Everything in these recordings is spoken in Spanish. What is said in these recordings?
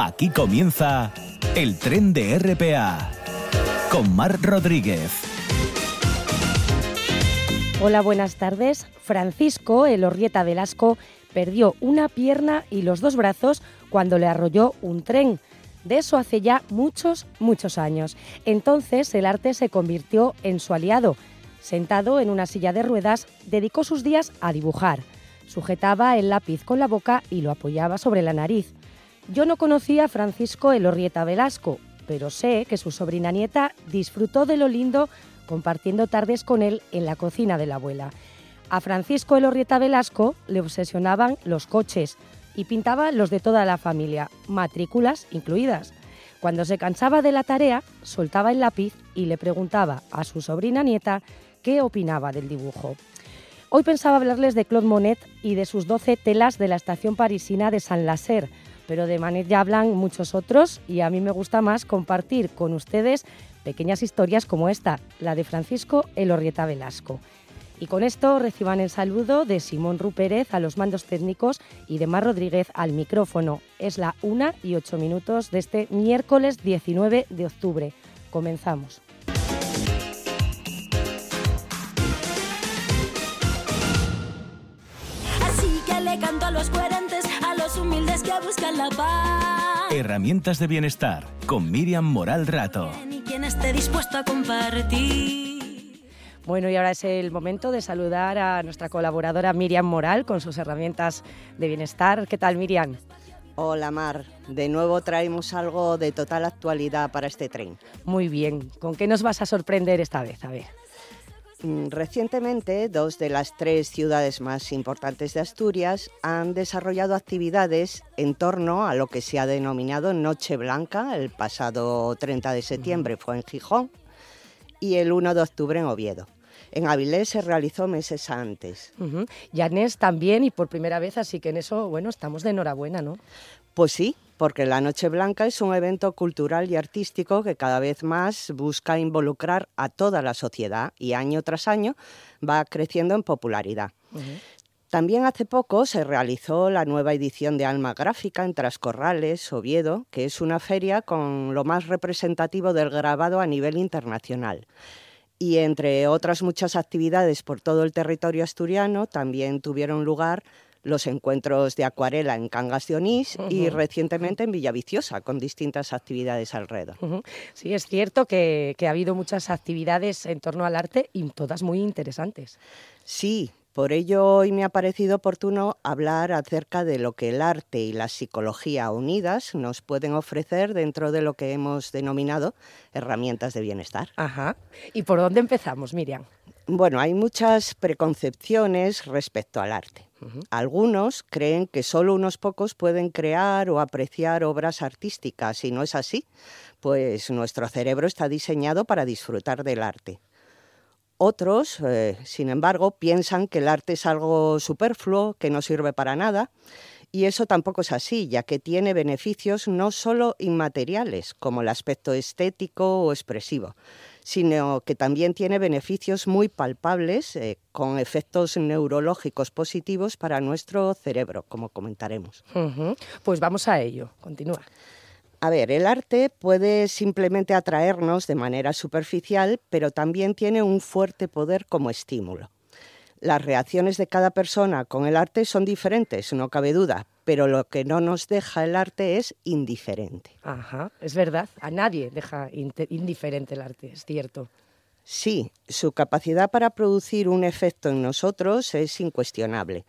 Aquí comienza el tren de RPA con Mar Rodríguez. Hola, buenas tardes. Francisco, el Orrieta Velasco, perdió una pierna y los dos brazos cuando le arrolló un tren. De eso hace ya muchos, muchos años. Entonces el arte se convirtió en su aliado. Sentado en una silla de ruedas, dedicó sus días a dibujar. Sujetaba el lápiz con la boca y lo apoyaba sobre la nariz. Yo no conocía a Francisco Elorrieta Velasco, pero sé que su sobrina nieta disfrutó de lo lindo compartiendo tardes con él en la cocina de la abuela. A Francisco Elorrieta Velasco le obsesionaban los coches y pintaba los de toda la familia, matrículas incluidas. Cuando se cansaba de la tarea, soltaba el lápiz y le preguntaba a su sobrina nieta qué opinaba del dibujo. Hoy pensaba hablarles de Claude Monet y de sus 12 telas de la estación parisina de Saint-Lacer, pero de Manet ya hablan muchos otros y a mí me gusta más compartir con ustedes pequeñas historias como esta, la de Francisco Elorrieta Velasco. Y con esto reciban el saludo de Simón Rupérez a los mandos técnicos y de Mar Rodríguez al micrófono. Es la 1 y 8 minutos de este miércoles 19 de octubre. Comenzamos. canto a los coherentes, a los humildes que buscan la paz. Herramientas de bienestar con Miriam Moral Rato. Y quien esté dispuesto a compartir. Bueno, y ahora es el momento de saludar a nuestra colaboradora Miriam Moral con sus herramientas de bienestar. ¿Qué tal, Miriam? Hola Mar, de nuevo traemos algo de total actualidad para este tren. Muy bien, ¿con qué nos vas a sorprender esta vez? A ver. Mm, recientemente, dos de las tres ciudades más importantes de Asturias han desarrollado actividades en torno a lo que se ha denominado Noche Blanca. El pasado 30 de septiembre fue en Gijón y el 1 de octubre en Oviedo. En Avilés se realizó meses antes. Uh también y por primera vez, así que en eso, bueno, estamos de enhorabuena, ¿no? Pues sí, porque la Noche Blanca es un evento cultural y artístico que cada vez más busca involucrar a toda la sociedad y año tras año va creciendo en popularidad. También hace poco se realizó la nueva edición de Alma Gráfica en Trascorrales, Oviedo, que es una feria con lo más representativo del grabado a nivel internacional. Y entre otras muchas actividades por todo el territorio asturiano, también tuvieron lugar los encuentros de acuarela en Cangas de Onís y recientemente en Villaviciosa, con distintas actividades alrededor. Sí, es cierto que, que ha habido muchas actividades en torno al arte y todas muy interesantes. Sí, por ello hoy me ha parecido oportuno hablar acerca de lo que el arte y la psicología unidas nos pueden ofrecer dentro de lo que hemos denominado herramientas de bienestar. Ajá. ¿Y por dónde empezamos, Miriam? Bueno, hay muchas preconcepciones respecto al arte. Algunos creen que solo unos pocos pueden crear o apreciar obras artísticas y no es así, pues nuestro cerebro está diseñado para disfrutar del arte. Otros, eh, sin embargo, piensan que el arte es algo superfluo, que no sirve para nada, y eso tampoco es así, ya que tiene beneficios no solo inmateriales, como el aspecto estético o expresivo, sino que también tiene beneficios muy palpables eh, con efectos neurológicos positivos para nuestro cerebro, como comentaremos. Pues vamos a ello, continúa. A ver, el arte puede simplemente atraernos de manera superficial, pero también tiene un fuerte poder como estímulo. Las reacciones de cada persona con el arte son diferentes, no cabe duda, pero lo que no nos deja el arte es indiferente. Ajá, es verdad, a nadie deja indiferente el arte, es cierto. Sí, su capacidad para producir un efecto en nosotros es incuestionable.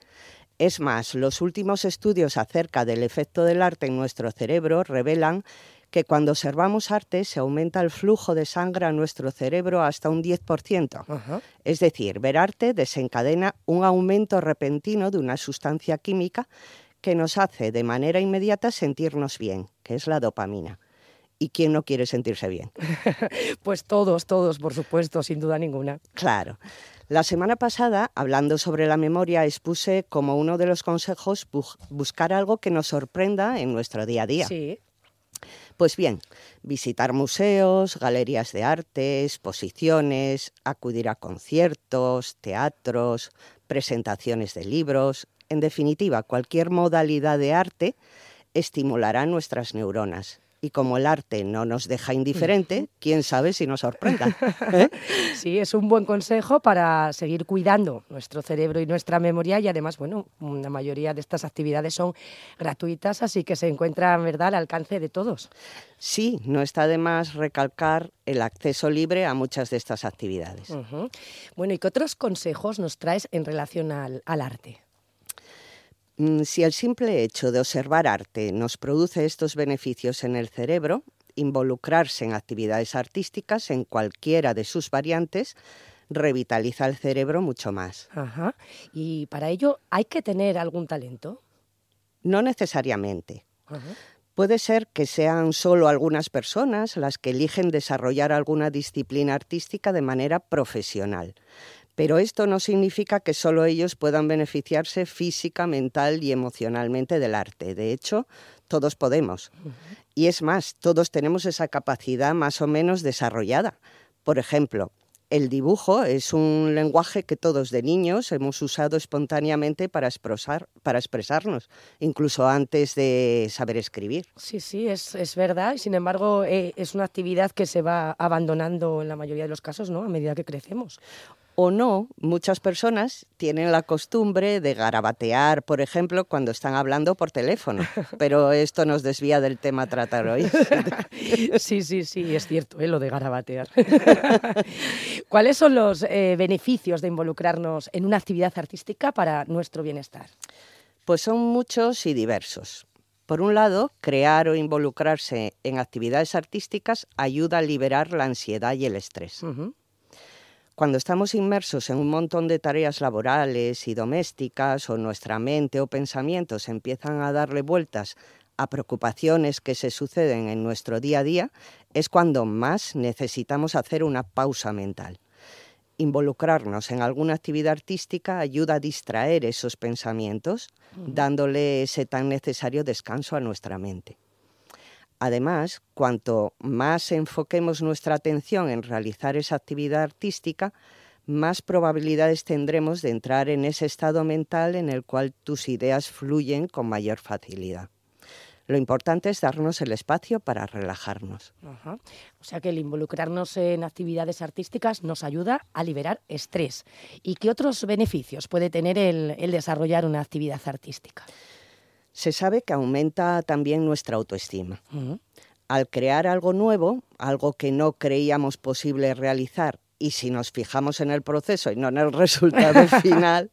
Es más, los últimos estudios acerca del efecto del arte en nuestro cerebro revelan que cuando observamos arte se aumenta el flujo de sangre a nuestro cerebro hasta un 10%. Es decir, ver arte desencadena un aumento repentino de una sustancia química que nos hace de manera inmediata sentirnos bien, que es la dopamina. ¿Y quién no quiere sentirse bien? pues todos, todos, por supuesto, sin duda ninguna. Claro. La semana pasada, hablando sobre la memoria, expuse como uno de los consejos buscar algo que nos sorprenda en nuestro día a día. Sí. Pues bien, visitar museos, galerías de arte, exposiciones, acudir a conciertos, teatros, presentaciones de libros, en definitiva, cualquier modalidad de arte estimulará nuestras neuronas y como el arte no nos deja indiferente, quién sabe si nos sorprenda. ¿eh? Sí, es un buen consejo para seguir cuidando nuestro cerebro y nuestra memoria y además, bueno, la mayoría de estas actividades son gratuitas, así que se encuentran, ¿verdad?, al alcance de todos. Sí, no está de más recalcar el acceso libre a muchas de estas actividades. Bueno, ¿y qué otros consejos nos traes en relación al arte? Mm, si el simple hecho de observar arte nos produce estos beneficios en el cerebro, involucrarse en actividades artísticas en cualquiera de sus variantes revitaliza el cerebro mucho más. Ajá. ¿Y para ello hay que tener algún talento? No necesariamente. Puede ser que sean solo algunas personas las que eligen desarrollar alguna disciplina artística de manera profesional. Pero esto no significa que solo ellos puedan beneficiarse física, mental y emocionalmente del arte. De hecho, todos podemos. Y es más, todos tenemos esa capacidad más o menos desarrollada. Por ejemplo, el dibujo es un lenguaje que todos de niños hemos usado espontáneamente para, para expresarnos, incluso antes de saber escribir. Sí, sí, es, es verdad. Sin embargo, eh, es una actividad que se va abandonando en la mayoría de los casos ¿no? a medida que crecemos o no, muchas personas tienen la costumbre de garabatear, por ejemplo, cuando están hablando por teléfono. Pero esto nos desvía del tema a tratar hoy. Sí, sí, sí, es cierto, ¿eh? lo de garabatear. ¿Cuáles son los eh, beneficios de involucrarnos en una actividad artística para nuestro bienestar? Pues son muchos y diversos. Por un lado, crear o involucrarse en actividades artísticas ayuda a liberar la ansiedad y el estrés. Cuando estamos inmersos en un montón de tareas laborales y domésticas o nuestra mente o pensamientos empiezan a darle vueltas a preocupaciones que se suceden en nuestro día a día, es cuando más necesitamos hacer una pausa mental. Involucrarnos en alguna actividad artística ayuda a distraer esos pensamientos, dándole ese tan necesario descanso a nuestra mente. Además, cuanto más enfoquemos nuestra atención en realizar esa actividad artística, más probabilidades tendremos de entrar en ese estado mental en el cual tus ideas fluyen con mayor facilidad. Lo importante es darnos el espacio para relajarnos. O sea que el involucrarnos en actividades artísticas nos ayuda a liberar estrés. ¿Y qué otros beneficios puede tener el desarrollar una actividad artística? Se sabe que aumenta también nuestra autoestima. Al crear algo nuevo, algo que no creíamos posible realizar, y si nos fijamos en el proceso y no en el resultado final,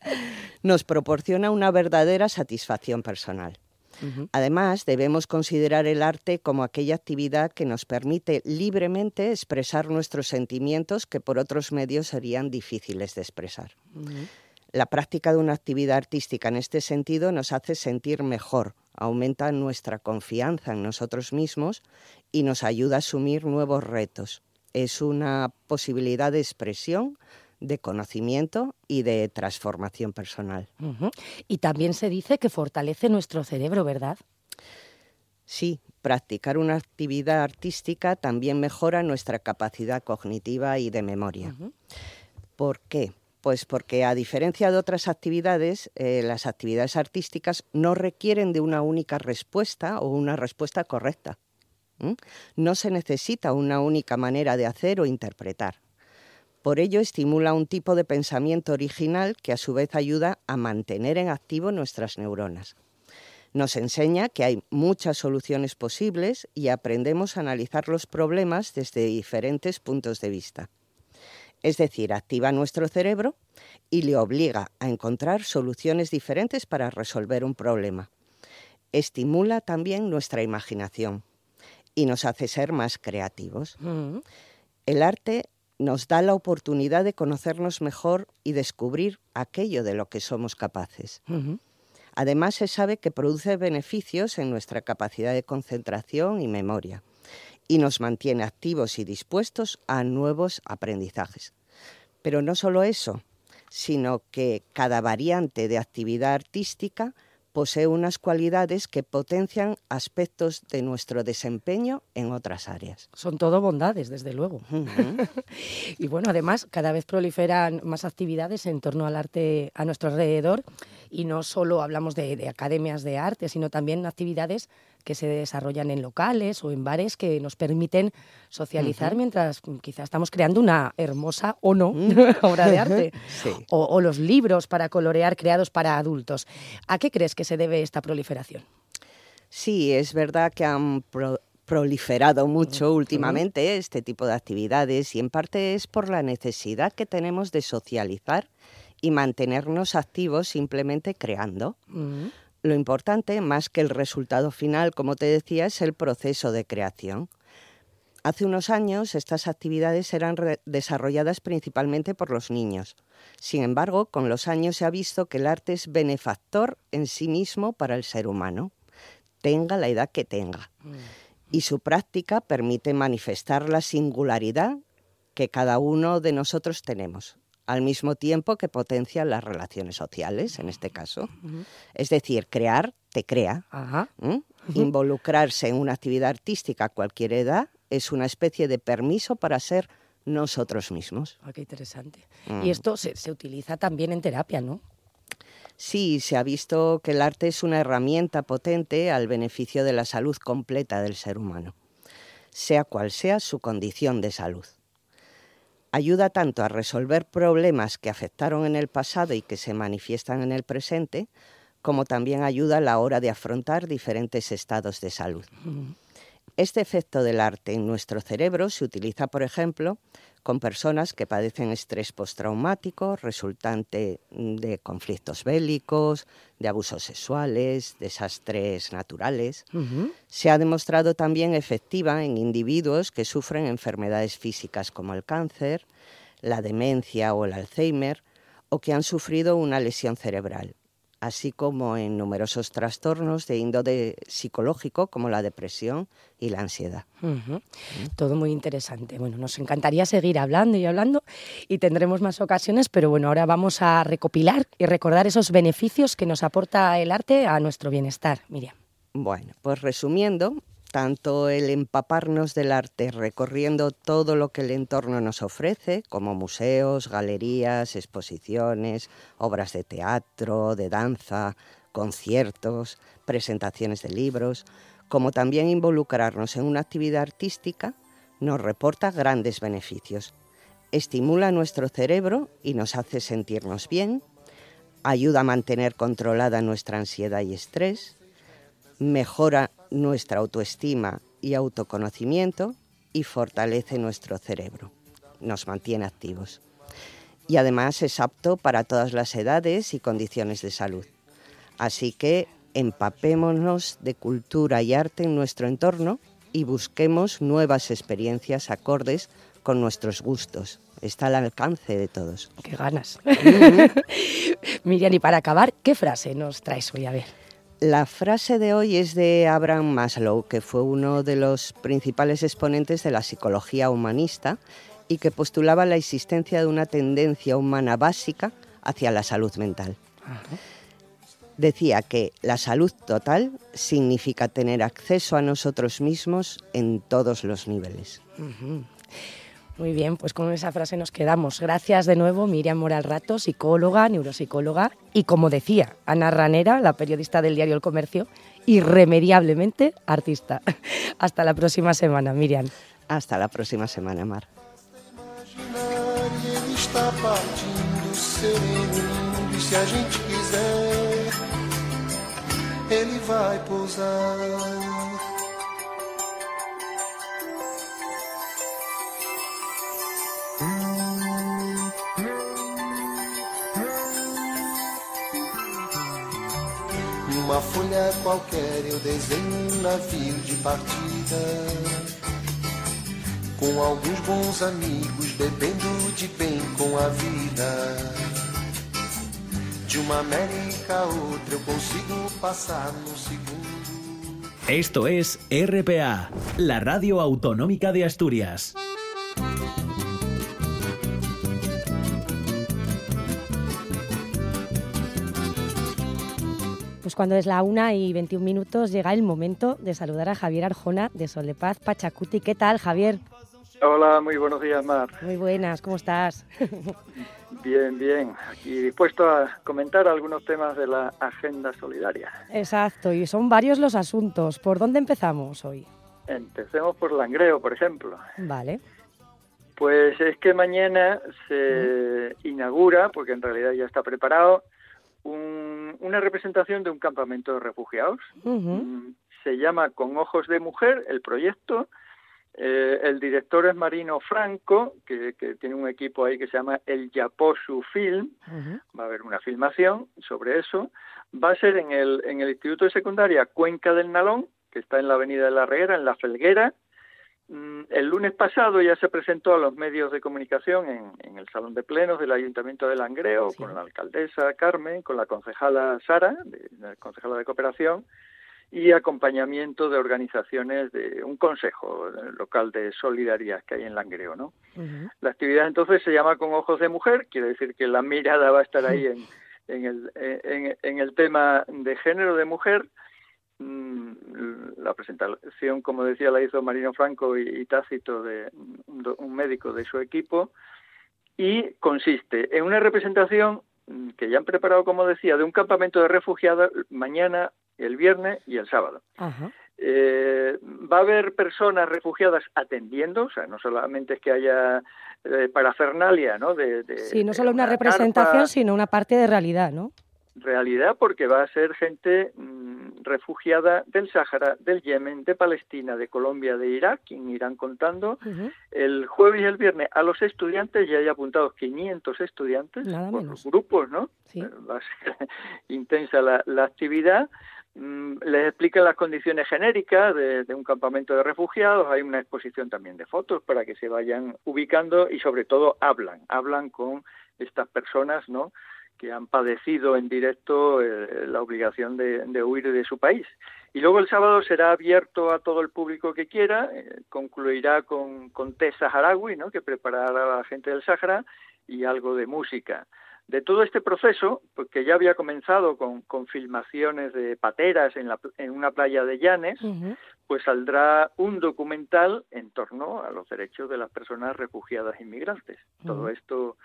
nos proporciona una verdadera satisfacción personal. Además, debemos considerar el arte como aquella actividad que nos permite libremente expresar nuestros sentimientos que por otros medios serían difíciles de expresar. La práctica de una actividad artística en este sentido nos hace sentir mejor, aumenta nuestra confianza en nosotros mismos y nos ayuda a asumir nuevos retos. Es una posibilidad de expresión, de conocimiento y de transformación personal. Y también se dice que fortalece nuestro cerebro, ¿verdad? Sí, practicar una actividad artística también mejora nuestra capacidad cognitiva y de memoria. ¿Por qué? Pues porque a diferencia de otras actividades, eh, las actividades artísticas no requieren de una única respuesta o una respuesta correcta. No se necesita una única manera de hacer o interpretar. Por ello estimula un tipo de pensamiento original que a su vez ayuda a mantener en activo nuestras neuronas. Nos enseña que hay muchas soluciones posibles y aprendemos a analizar los problemas desde diferentes puntos de vista. Es decir, activa nuestro cerebro y le obliga a encontrar soluciones diferentes para resolver un problema. Estimula también nuestra imaginación y nos hace ser más creativos. Mm. El arte nos da la oportunidad de conocernos mejor y descubrir aquello de lo que somos capaces. Además, se sabe que produce beneficios en nuestra capacidad de concentración y memoria y nos mantiene activos y dispuestos a nuevos aprendizajes. Pero no solo eso, sino que cada variante de actividad artística posee unas cualidades que potencian aspectos de nuestro desempeño en otras áreas. Son todo bondades, desde luego. y bueno, además, cada vez proliferan más actividades en torno al arte a nuestro alrededor y no solo hablamos de, academias de arte, sino también actividades que se desarrollan en locales o en bares que nos permiten socializar mientras quizás estamos creando una hermosa o no Mm. obra de arte. Sí. O, o los libros para colorear creados para adultos. ¿A qué crees que se debe esta proliferación? Sí, es verdad que han pro- proliferado mucho últimamente este tipo de actividades y en parte es por la necesidad que tenemos de socializar y mantenernos activos simplemente creando. Lo importante, más que el resultado final, como te decía, es el proceso de creación. Hace unos años estas actividades eran desarrolladas principalmente por los niños. Sin embargo, con los años se ha visto que el arte es benefactor en sí mismo para el ser humano, tenga la edad que tenga. Y su práctica permite manifestar la singularidad que cada uno de nosotros tenemos, al mismo tiempo que potencia las relaciones sociales, en este caso. Es decir, crear te crea. Ajá. ¿m? Involucrarse en una actividad artística a cualquier edad es una especie de permiso para ser nosotros mismos. Ah, qué interesante. Mm. Y esto se, se utiliza también en terapia, ¿no? Sí, se ha visto que el arte es una herramienta potente al beneficio de la salud completa del ser humano, sea cual sea su condición de salud. Ayuda tanto a resolver problemas que afectaron en el pasado y que se manifiestan en el presente, como también ayuda a la hora de afrontar diferentes estados de salud. Este efecto del arte en nuestro cerebro se utiliza, por ejemplo, con personas que padecen estrés postraumático resultante de conflictos bélicos, de abusos sexuales, desastres naturales. Se ha demostrado también efectiva en individuos que sufren enfermedades físicas como el cáncer, la demencia o el Alzheimer, o que han sufrido una lesión cerebral, así como en numerosos trastornos de índole psicológico como la depresión y la ansiedad. Todo muy interesante. Bueno, nos encantaría seguir hablando y hablando y tendremos más ocasiones, pero bueno, ahora vamos a recopilar y recordar esos beneficios que nos aporta el arte a nuestro bienestar. Miriam. Bueno, pues resumiendo, tanto el empaparnos del arte recorriendo todo lo que el entorno nos ofrece, como museos, galerías, exposiciones, obras de teatro, de danza, conciertos, presentaciones de libros, como también involucrarnos en una actividad artística, nos reporta grandes beneficios. Estimula nuestro cerebro y nos hace sentirnos bien, ayuda a mantener controlada nuestra ansiedad y estrés, mejora nuestra autoestima y autoconocimiento y fortalece nuestro cerebro. Nos mantiene activos. Y además es apto para todas las edades y condiciones de salud. Así que empapémonos de cultura y arte en nuestro entorno y busquemos nuevas experiencias acordes con nuestros gustos. Está al alcance de todos. Qué ganas. Miriam, y para acabar, ¿qué frase nos traes hoy? A ver. La frase de hoy es de Abraham Maslow, que fue uno de los principales exponentes de la psicología humanista y que postulaba la existencia de una tendencia humana básica hacia la salud mental. Decía que la salud total significa tener acceso a nosotros mismos en todos los niveles. Muy bien, pues con esa frase nos quedamos. Gracias de nuevo, Miriam Moral Rato, psicóloga, neuropsicóloga y, como decía, Ana Ranera, la periodista del diario El Comercio, irremediablemente artista. Hasta la próxima semana, Miriam. Hasta la próxima semana, Mar. imaginar ele está partindo Numa folha qualquer eu desenho um navio de partida com alguns bons amigos, bebendo de bem com a vida. De uma América a outra eu consigo passar num segundo. Esto es RPA, la radio autonómica de Asturias. Cuando es la una y 21 minutos llega el momento de saludar a Javier Arjona de Sol de Paz Pachacuti. ¿Qué tal, Javier? Hola, muy buenos días, Mar. Muy buenas, ¿cómo estás? Bien, bien. Aquí dispuesto a comentar algunos temas de la agenda solidaria. Exacto, y son varios los asuntos. ¿Por dónde empezamos hoy? Empecemos por Langreo, por ejemplo. Vale. Pues es que mañana se inaugura, porque en realidad ya está preparado, un- una representación de un campamento de refugiados. Mm, Se llama Con Ojos de Mujer el proyecto. Eh, el director es Marino Franco, que, que tiene un equipo ahí que se llama El Yaposu Film. Va a haber una filmación sobre eso. Va a ser en el, en el Instituto de Secundaria Cuenca del Nalón, que está en la Avenida de la Reguera, en La Felguera. Mm, El lunes pasado ya se presentó a los medios de comunicación en, en el Salón de Plenos del Ayuntamiento de Langreo, Sí. con la alcaldesa Carmen, con la concejala Sara, de, la concejala de Cooperación, y acompañamiento de organizaciones de un consejo local de solidaridad que hay en Langreo, ¿no? La actividad entonces se llama Con Ojos de Mujer, quiere decir que la mirada va a estar ahí en, en, el, en, en el tema de género de mujer. Mm, La presentación, como decía, la hizo Marino Franco y, y Tácito, de un, do- un médico de su equipo, y consiste en una representación mm, que ya han preparado, como decía, de un campamento de refugiados mañana, el viernes y el sábado. Ajá. Eh, va a haber personas refugiadas atendiendo, o sea, no solamente es que haya eh, parafernalia, ¿no? De, de- Sí, no de solo una carpa, representación, sino una parte de realidad, ¿no? Realidad, porque va a ser gente mm, refugiada del Sáhara, del Yemen, de Palestina, de Colombia, de Irak, quien irán contando. El jueves y el viernes a los estudiantes, ya hay apuntados 500 estudiantes, Nada por menos. grupos, ¿no? Sí. Eh, Va a ser intensa la, la actividad. Mm, Les explican las condiciones genéricas de, de un campamento de refugiados. Hay una exposición también de fotos para que se vayan ubicando y sobre todo hablan, hablan con estas personas, ¿no? Que han padecido en directo eh, la obligación de, de huir de su país. Y luego el sábado será abierto a todo el público que quiera, eh, concluirá con, con té saharaui, ¿no? que preparará la gente del Sahara, y algo de música. De todo este proceso, porque ya había comenzado con, con filmaciones de pateras en, la, en una playa de Llanes, pues saldrá un documental en torno a los derechos de las personas refugiadas e inmigrantes. Todo esto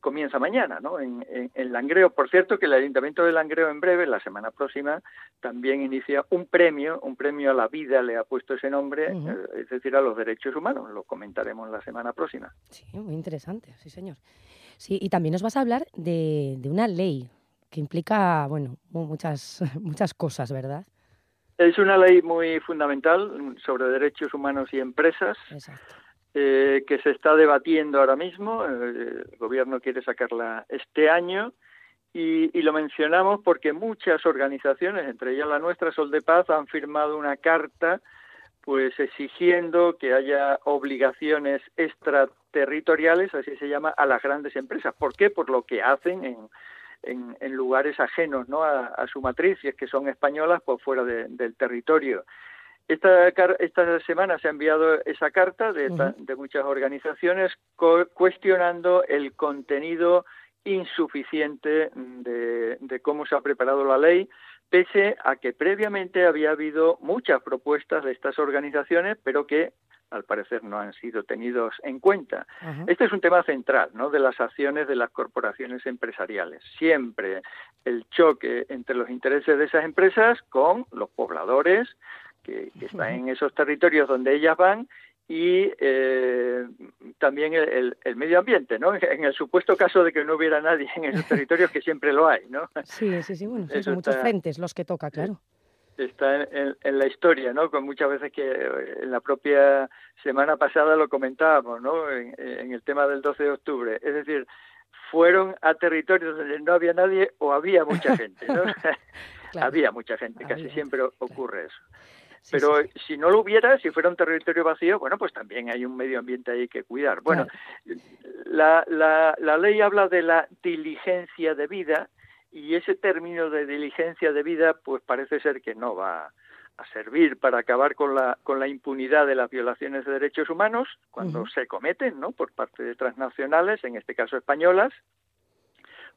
comienza mañana, ¿no? En, en- en Langreo. Por cierto, que el Ayuntamiento de Langreo en breve, la semana próxima, también inicia un premio, un premio a la vida, le ha puesto ese nombre, eh, es decir, a los derechos humanos. Lo comentaremos la semana próxima. Sí, muy interesante, sí, señor. Sí, y también nos vas a hablar de, de una ley que implica, bueno, mu- muchas, muchas cosas, ¿verdad? Es una ley muy fundamental sobre derechos humanos y empresas. Exacto. Eh, que se está debatiendo ahora mismo. eh, el gobierno quiere sacarla este año y, y lo mencionamos porque muchas organizaciones, entre ellas la nuestra, Sol de Paz, han firmado una carta pues exigiendo que haya obligaciones extraterritoriales, así se llama, a las grandes empresas. ¿Por qué? Por lo que hacen en, lugares ajenos ¿no? a, su matriz, si es que son españolas, pues fuera de- del territorio. Esta, esta semana se ha enviado esa carta de, ta- de muchas organizaciones cuestionando el contenido insuficiente de, de cómo se ha preparado la ley, pese a que previamente había habido muchas propuestas de estas organizaciones, pero que al parecer no han sido tenidos en cuenta. Este es un tema central, ¿no? De las acciones de las corporaciones empresariales. Siempre el choque entre los intereses de esas empresas con los pobladores que, que están en esos territorios donde ellas van y eh, también el, el- el medio ambiente, ¿no? En el supuesto caso de que no hubiera nadie en esos territorios, que siempre lo hay, ¿no? Sí, sí, sí, bueno, sí, son muchos está- frentes los que toca, claro. está en, la historia, ¿no? Con muchas veces que eh, en la propia semana pasada lo comentábamos, ¿no? En, en el tema del 12 de octubre. Es decir, fueron a territorios donde no había nadie o había mucha gente, ¿no? Claro. Había mucha gente, casi siempre claro. ocurre eso. Sí, Pero sí. si no lo hubiera, si fuera un territorio vacío, bueno, pues también hay un medio ambiente ahí que cuidar. Bueno, la, la, la ley habla de la diligencia de vida y ese término de diligencia de vida, pues parece ser que no va a servir para acabar con la, con la impunidad de las violaciones de derechos humanos cuando se cometen, ¿no? Por parte de transnacionales, en este caso españolas,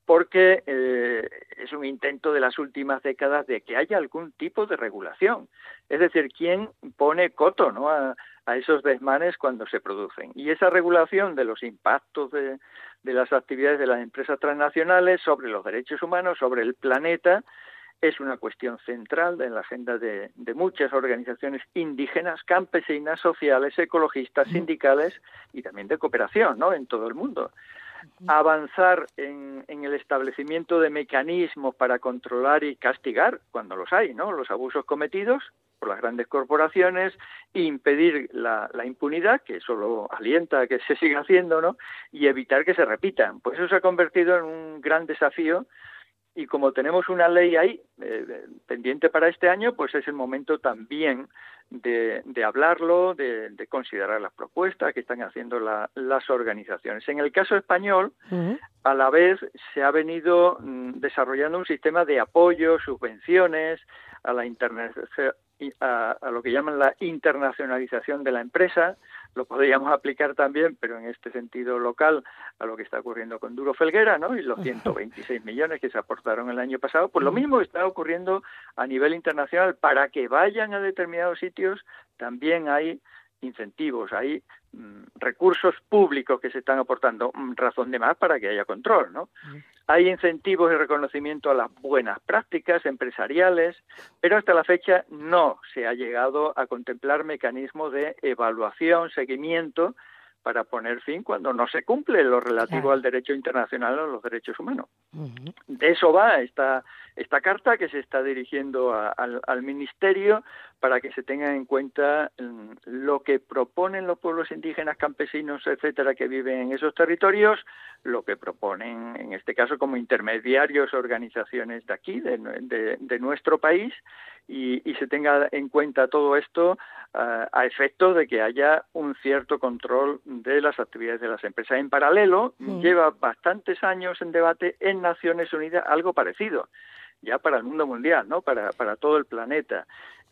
porque eh, es un intento de las últimas décadas de que haya algún tipo de regulación. Es decir, ¿quién pone coto ¿no? a, a esos desmanes cuando se producen. Y esa regulación de los impactos de, de las actividades de las empresas transnacionales sobre los derechos humanos, sobre el planeta, es una cuestión central en la agenda de, de, muchas organizaciones indígenas, campesinas, sociales, ecologistas, sindicales y también de cooperación ¿no? en todo el mundo. Avanzar en, en, el establecimiento de mecanismos para controlar y castigar, cuando los hay, ¿no? los abusos cometidos por las grandes corporaciones, impedir la, la impunidad, que solo alienta a que se siga haciendo, ¿no? y evitar que se repitan. Pues eso se ha convertido en un gran desafío y como tenemos una ley ahí eh, pendiente para este año, pues es el momento también de, de hablarlo, de, de, considerar las propuestas que están haciendo la, las organizaciones. En el caso español, uh -huh. a la vez se ha venido mm, desarrollando un sistema de apoyo, subvenciones a la internet, a, a, lo que llaman la internacionalización de la empresa, lo podríamos aplicar también, pero en este sentido local, a lo que está ocurriendo con Duro Felguera, ¿no? Y los 126 millones que se aportaron el año pasado, pues lo mismo está ocurriendo a nivel internacional. Para que vayan a determinados sitios, también hay incentivos, hay mm, recursos públicos que se están aportando, mm, razón de más para que haya control, ¿no? Hay incentivos y reconocimiento a las buenas prácticas empresariales, pero hasta la fecha no se ha llegado a contemplar mecanismos de evaluación, seguimiento, para poner fin cuando no se cumple lo relativo claro. al derecho internacional o los derechos humanos. Uh -huh. De eso va esta, esta carta que se está dirigiendo a, al, al, Ministerio para que se tenga en cuenta mm, lo que proponen los pueblos indígenas, campesinos, etcétera, que viven en esos territorios, lo que proponen, en este caso, como intermediarios, organizaciones de aquí, de, de, de nuestro país, y, y, se tenga en cuenta todo esto uh, a efecto de que haya un cierto control de las actividades de las empresas. En paralelo, lleva bastantes años en debate en Naciones Unidas algo parecido, ya para el mundo mundial, ¿no? Para, para todo el planeta.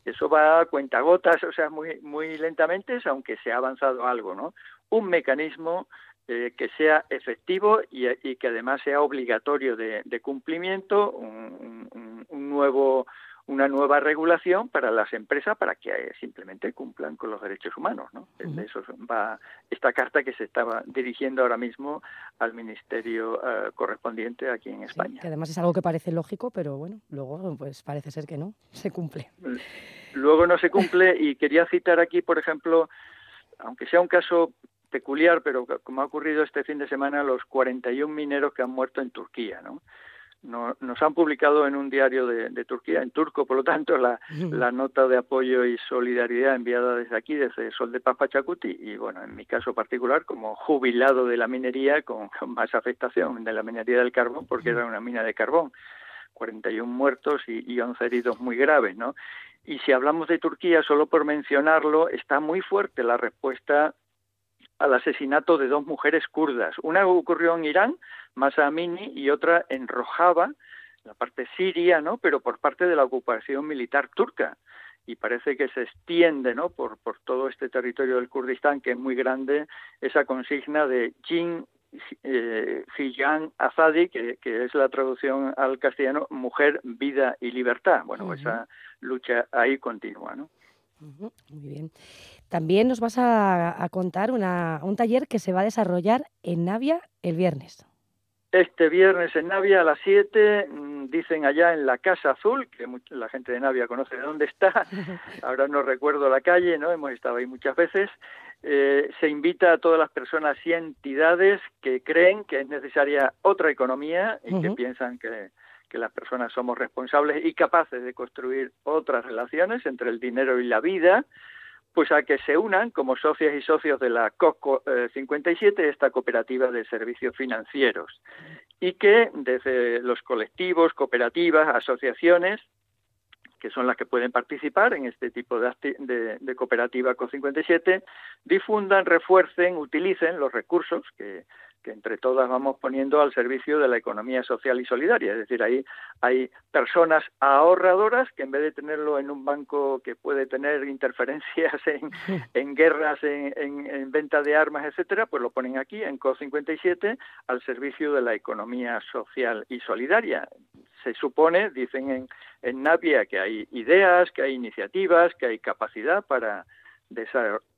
Eso va a cuentagotas, o sea, muy, muy lentamente, aunque se ha avanzado algo, ¿no? Un mecanismo eh, que sea efectivo y, que además sea obligatorio de, de cumplimiento, un, un, un nuevo una nueva regulación para las empresas para que eh, simplemente cumplan con los derechos humanos. ¿no? -huh. Eso va esta carta que se estaba dirigiendo ahora mismo al ministerio uh, correspondiente aquí en España. Sí, que además es algo que parece lógico, pero bueno, luego pues parece ser que no, se cumple. Luego no se cumple y quería citar aquí, por ejemplo, aunque sea un caso peculiar, pero como ha ocurrido este fin de semana, los 41 mineros que han muerto en Turquía, ¿no? No, nos han publicado en un diario de, de Turquía, en turco, por lo tanto, la, la, nota de apoyo y solidaridad enviada desde aquí, desde Sol de Paz Pachacuti, y bueno, en mi caso particular, como jubilado de la minería, con, con más afectación de la minería del carbón, porque era una mina de carbón, 41 muertos y, y 11 heridos muy graves, ¿no? Y si hablamos de Turquía, solo por mencionarlo, está muy fuerte la respuesta al asesinato de dos mujeres kurdas. Una ocurrió en Irán, Masa Amini, y otra en Rojava, la parte siria, ¿no? Pero por parte de la ocupación militar turca. Y parece que se extiende, ¿no? Por, por todo este territorio del Kurdistán, que es muy grande, esa consigna de Jin eh, Azadi, que, que, es la traducción al castellano, mujer, vida y libertad. Bueno, uh -huh. esa lucha ahí continúa, ¿no? Muy bien. También nos vas a, a contar una, un taller que se va a desarrollar en Navia el viernes. Este viernes en Navia a las 7, mm, dicen allá en la Casa Azul, que la gente de Navia conoce de dónde está, ahora no recuerdo la calle, no hemos estado ahí muchas veces, eh, se invita a todas las personas y entidades que creen que es necesaria otra economía y uh -huh. que piensan que, que las personas somos responsables y capaces de construir otras relaciones entre el dinero y la vida, pues a que se unan como socias y socios de la eh, 57, esta cooperativa de servicios financieros, y que desde los colectivos, cooperativas, asociaciones, que son las que pueden participar en este tipo de, de, cooperativa CO57, difundan, refuercen, utilicen los recursos que, que entre todas vamos poniendo al servicio de la economía social y solidaria. Es decir, ahí hay personas ahorradoras que en vez de tenerlo en un banco que puede tener interferencias en, en guerras, en, en, en, venta de armas, etcétera, pues lo ponen aquí en CO57 al servicio de la economía social y solidaria. Se supone, dicen en, en Navia, que hay ideas, que hay iniciativas, que hay capacidad para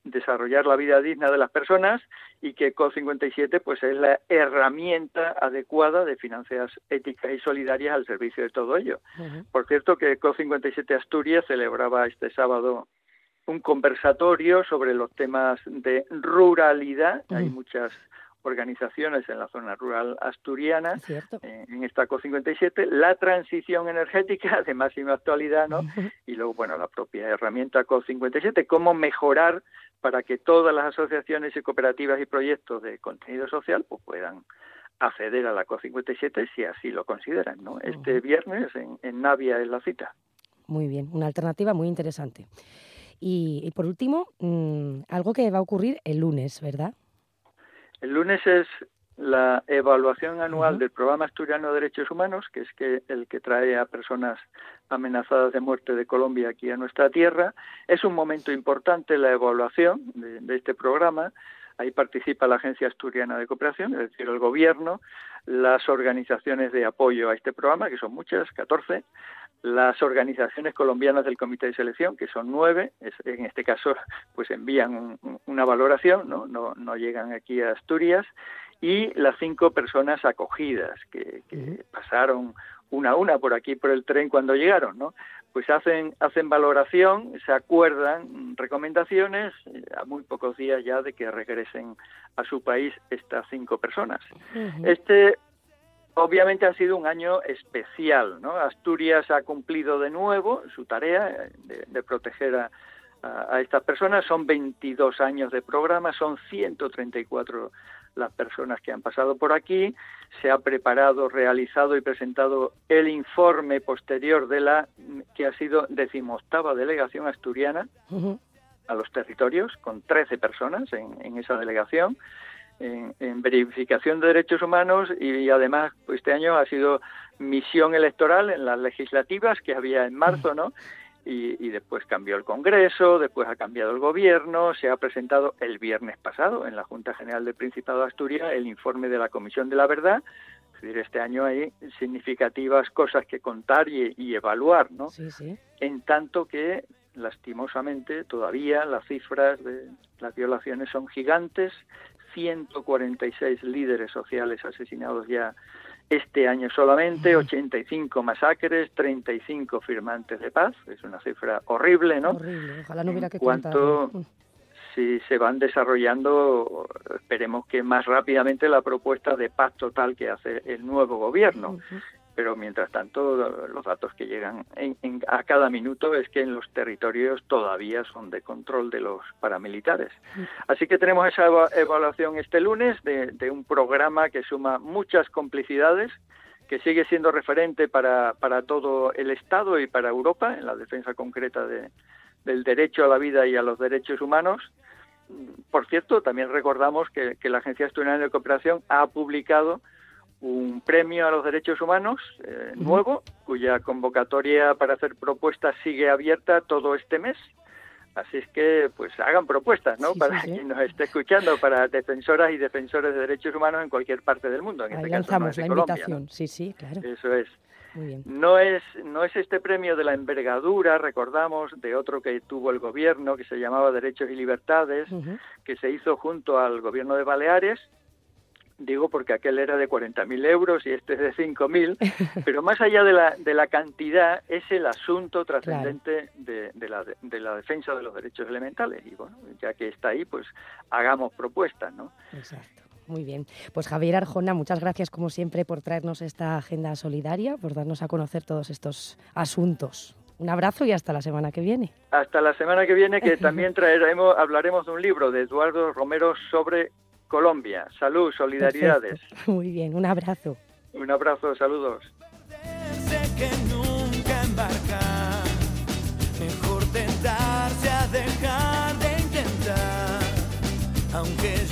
desarrollar la vida digna de las personas y que COP57 pues es la herramienta adecuada de finanzas éticas y solidarias al servicio de todo ello. Por cierto que COP57 Asturias celebraba este sábado un conversatorio sobre los temas de ruralidad. Hay muchas organizaciones en la zona rural asturiana eh, en esta COP57, la transición energética de máxima actualidad, ¿no? Y luego, bueno, la propia herramienta COP57, cómo mejorar para que todas las asociaciones y cooperativas y proyectos de contenido social pues puedan acceder a la COP57 si así lo consideran, ¿no? Este viernes en, en Navia es la cita. Muy bien, una alternativa muy interesante. Y, por último, mm, algo que va a ocurrir el lunes, ¿verdad? El lunes es la evaluación anual del Programa Asturiano de Derechos Humanos, que es que el que trae a personas amenazadas de muerte de Colombia aquí a nuestra tierra. Es un momento importante la evaluación de, este programa. Ahí participa la Agencia Asturiana de Cooperación, es decir, el Gobierno, las organizaciones de apoyo a este programa, que son muchas, 14, las organizaciones colombianas del comité de selección, que son nueve, en este caso pues envían una valoración, ¿no? ¿no? No, llegan aquí a Asturias, y las cinco personas acogidas que, pasaron una a una por aquí por el tren cuando llegaron, ¿no? Pues hacen, hacen valoración, se acuerdan recomendaciones eh, a muy pocos días ya de que regresen a su país estas cinco personas. Este Obviamente ha sido un año especial, ¿no? Asturias ha cumplido de nuevo su tarea de, proteger a, a, estas personas. Son 22 años de programa, son 134 las personas que han pasado por aquí. Se ha preparado, realizado y presentado el informe posterior de la que ha sido decimoctava delegación asturiana a los territorios, con 13 personas en, en esa delegación en, verificación de derechos humanos y, además pues, este año ha sido misión electoral en las legislativas que había en marzo, ¿no? Y, después cambió el Congreso, después ha cambiado el Gobierno, se ha presentado el viernes pasado en la Junta General del Principado de Asturias el informe de la Comisión de la Verdad. Es decir, este año hay significativas cosas que contar y, y evaluar, ¿no? Sí, sí. En tanto que lastimosamente todavía las cifras de las violaciones son gigantes, 146 líderes sociales asesinados ya este año solamente, 85 masacres, 35 firmantes de paz, es una cifra horrible, ¿no? Horrible, ojalá no hubiera que cuanto si se van desarrollando, esperemos que más rápidamente la propuesta de paz total que hace el nuevo gobierno pero mientras tanto los datos que llegan a cada minuto es que en los territorios todavía son de control de los paramilitares. Así que tenemos esa evaluación este lunes de, un programa que suma muchas complicidades, que sigue siendo referente para, para todo el Estado y para Europa en la defensa concreta de, del derecho a la vida y a los derechos humanos. Por cierto, también recordamos que, que la Agencia Asturiana de Cooperación ha publicado un premio a los derechos humanos eh, nuevo, cuya convocatoria para hacer propuestas sigue abierta todo este mes. Así es que, pues, hagan propuestas, ¿no? para quien nos esté escuchando, para defensoras y defensores de derechos humanos en cualquier parte del mundo. En este lanzamos la invitación, sí, sí, claro. Eso es. No es no es este premio de la envergadura, recordamos, de otro que tuvo el gobierno que se llamaba Derechos y Libertades, que se hizo junto al gobierno de Baleares digo porque aquel era de 40.000 euros y este es de 5.000, pero más allá de la, de la cantidad es el asunto trascendente de, la, de la defensa de los derechos elementales. Y bueno, ya que está ahí, pues hagamos propuestas, ¿no? Exacto. Muy bien. Pues Javier Arjona, muchas gracias como siempre por traernos esta agenda solidaria, por darnos a conocer todos estos asuntos. Un abrazo y hasta la semana que viene. Hasta la semana que viene que también traeremos, hablaremos de un libro de Eduardo Romero sobre Colombia. Salud, solidaridades. Muy bien, un abrazo. Un abrazo, saludos. que nunca embarcar, mejor tentarse a dejar de intentar, aunque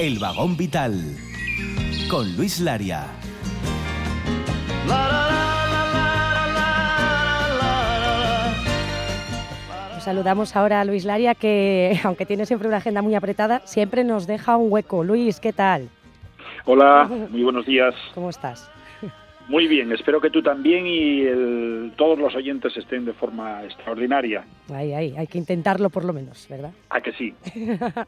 El vagón vital. Con Luis Laria. Saludamos ahora a Luis Laria, que aunque tiene siempre una agenda muy apretada, siempre nos deja un hueco. Luis, ¿qué tal? Hola, muy buenos días. ¿Cómo estás? Muy bien, espero que tú también y el- todos los oyentes estén de forma extraordinaria. Ahí, ahí, hay que intentarlo por lo menos, ¿verdad? ¿A que sí?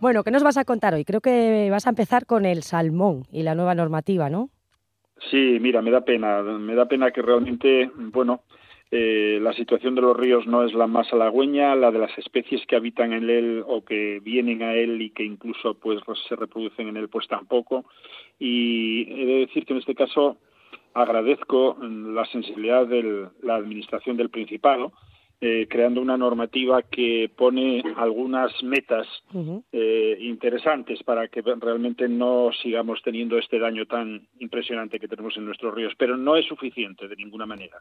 Bueno, ¿qué nos vas a contar hoy? Creo que vas a empezar con el salmón y la nueva normativa, ¿no? Sí, mira, me da pena, me da pena que realmente, bueno, eh, la situación de los ríos no es la más halagüeña, la de las especies que habitan en él o que vienen a él y que incluso pues se reproducen en él, pues tampoco. Y he de decir que en este caso agradezco mm, la sensibilidad de la Administración del Principado, eh, creando una normativa que pone algunas metas eh, interesantes para que realmente no sigamos teniendo este daño tan impresionante que tenemos en nuestros ríos, pero no es suficiente de ninguna manera.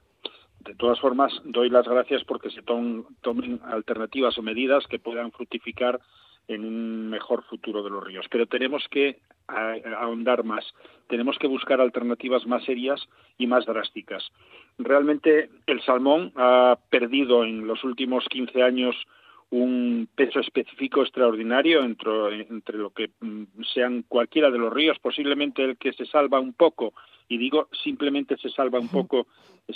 De todas formas, doy las gracias porque se tom- tomen alternativas o medidas que puedan fructificar en un mejor futuro de los ríos. Pero tenemos que ahondar más, tenemos que buscar alternativas más serias y más drásticas. Realmente el salmón ha perdido en los últimos 15 años un peso específico extraordinario entre, entre lo que mm, sean cualquiera de los ríos, posiblemente el que se salva un poco, y digo simplemente se salva un poco,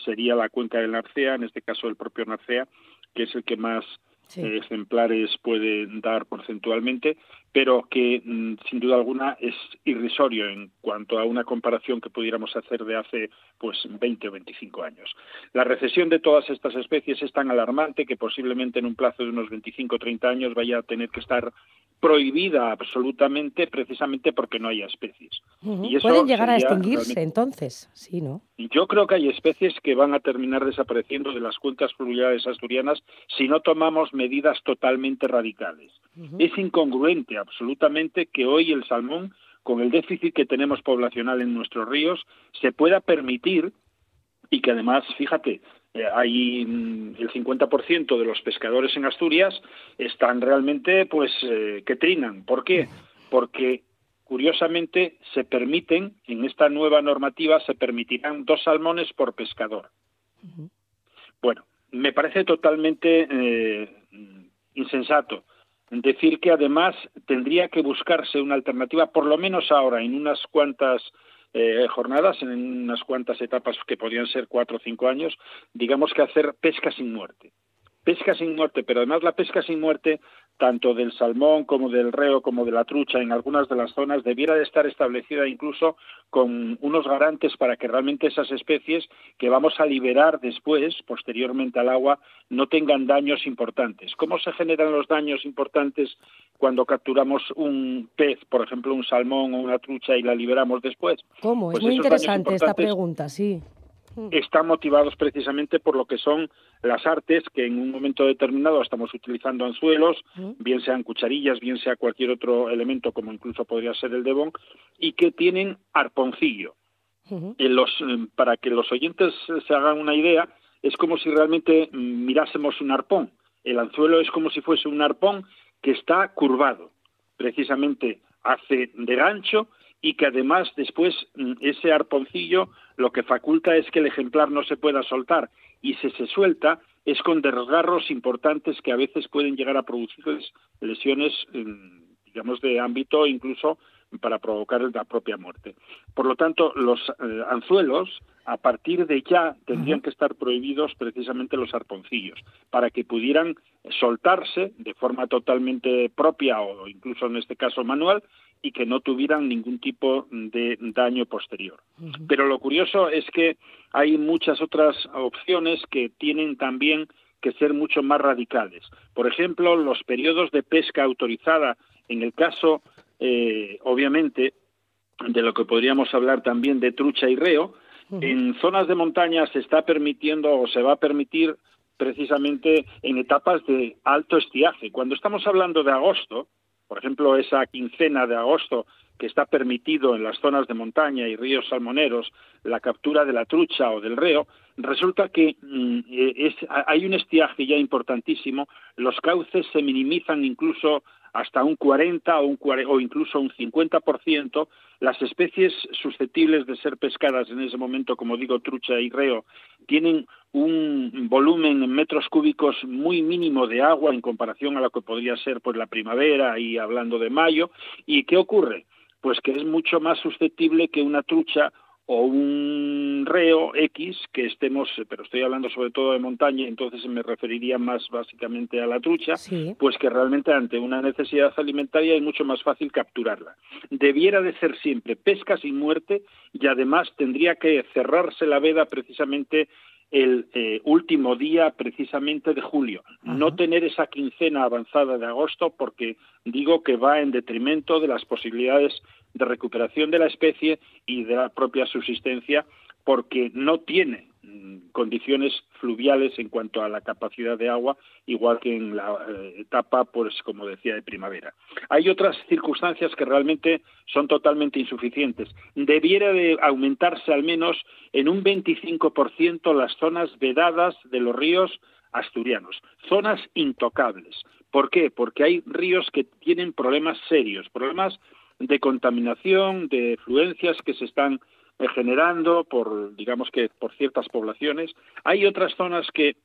sería la cuenca del Narcea, en este caso el propio Narcea, que es el que más Sí. eh, ejemplares puede dar porcentualmente, pero que mm, sin duda alguna es irrisorio en cuanto a una comparación que pudiéramos hacer de hace pues 20 o 25 años. La recesión de todas estas especies es tan alarmante que posiblemente en un plazo de unos 25 o 30 años vaya a tener que estar prohibida absolutamente precisamente porque no haya especies. Ujú. Y eso Pueden llegar a extinguirse realmente- entonces, sí, ¿no? Yo creo que hay especies que van a terminar desapareciendo de las cuencas fluviales asturianas si no tomamos medidas totalmente radicales. Es incongruente absolutamente que hoy el salmón, con el déficit que tenemos poblacional en nuestros ríos, se pueda permitir y que además, fíjate, eh, hay mm, el 50% de los pescadores en Asturias están realmente, pues, eh, que trinan. ¿Por qué? Porque curiosamente se permiten, en esta nueva normativa, se permitirán dos salmones por pescador. Bueno, me parece totalmente eh, insensato decir que además tendría que buscarse una alternativa, por lo menos ahora, en unas cuantas eh, jornadas, en unas cuantas etapas que podrían ser cuatro o cinco años, digamos que hacer pesca sin muerte. Pesca sin muerte, pero además la pesca sin muerte, tanto del salmón como del reo como de la trucha, en algunas de las zonas, debiera de estar establecida incluso con unos garantes para que realmente esas especies que vamos a liberar después, posteriormente al agua, no tengan daños importantes. ¿Cómo se generan los daños importantes cuando capturamos un pez, por ejemplo, un salmón o una trucha y la liberamos después? ¿Cómo? Pues es muy esos daños interesante esta pregunta, sí. Están motivados precisamente por lo que son las artes que en un momento determinado estamos utilizando anzuelos, bien sean cucharillas, bien sea cualquier otro elemento como incluso podría ser el devon, y que tienen arponcillo. En los, eh, para que los oyentes se hagan una idea, es como si realmente mirásemos un arpón. El anzuelo es como si fuese un arpón que está curvado, precisamente hace de gancho y que además después mm, ese arponcillo lo que faculta es que el ejemplar no se pueda soltar y si se suelta es con desgarros importantes que a veces pueden llegar a producirles lesiones, mm, digamos, de ámbito incluso para provocar la propia muerte. Por lo tanto, los eh, anzuelos, a partir de ya, tendrían que estar prohibidos precisamente los arponcillos, para que pudieran soltarse de forma totalmente propia o incluso en este caso manual y que no tuvieran ningún tipo de daño posterior. Pero lo curioso es que hay muchas otras opciones que tienen también que ser mucho más radicales. Por ejemplo, los periodos de pesca autorizada, en el caso, eh, obviamente, de lo que podríamos hablar también de trucha y reo, en zonas de montaña se está permitiendo o se va a permitir precisamente en etapas de alto estiaje. Cuando estamos hablando de agosto, por ejemplo, esa quincena de agosto que está permitido en las zonas de montaña y ríos salmoneros la captura de la trucha o del reo, Resulta que mm, eh, es, hay un estiaje ya importantísimo, los cauces se minimizan incluso hasta un 40 o, un, o incluso un 50%, las especies susceptibles de ser pescadas en ese momento, como digo, trucha y reo, tienen un volumen en metros cúbicos muy mínimo de agua en comparación a lo que podría ser pues la primavera y hablando de mayo. ¿Y qué ocurre? Pues que es mucho más susceptible que una trucha o un reo X que estemos, pero estoy hablando sobre todo de montaña, entonces me referiría más básicamente a la trucha, pues que realmente ante una necesidad alimentaria es mucho más fácil capturarla. Debiera de ser siempre pesca sin muerte y además tendría que cerrarse la veda precisamente el eh, último día precisamente de julio. No tener esa quincena avanzada de agosto porque digo que va en detrimento de las posibilidades de recuperación de la especie y de la propia subsistencia porque no tiene condiciones fluviales en cuanto a la capacidad de agua, igual que en la eh, etapa, pues como decía, de primavera. Hay otras circunstancias que realmente son totalmente insuficientes. Debiera de aumentarse al menos en un 25% las zonas vedadas de los ríos asturianos, zonas intocables. ¿Por qué? Porque hay ríos que tienen problemas serios, problemas de contaminación, de fluencias que se están generando por, digamos que, por ciertas poblaciones. Hay otras zonas que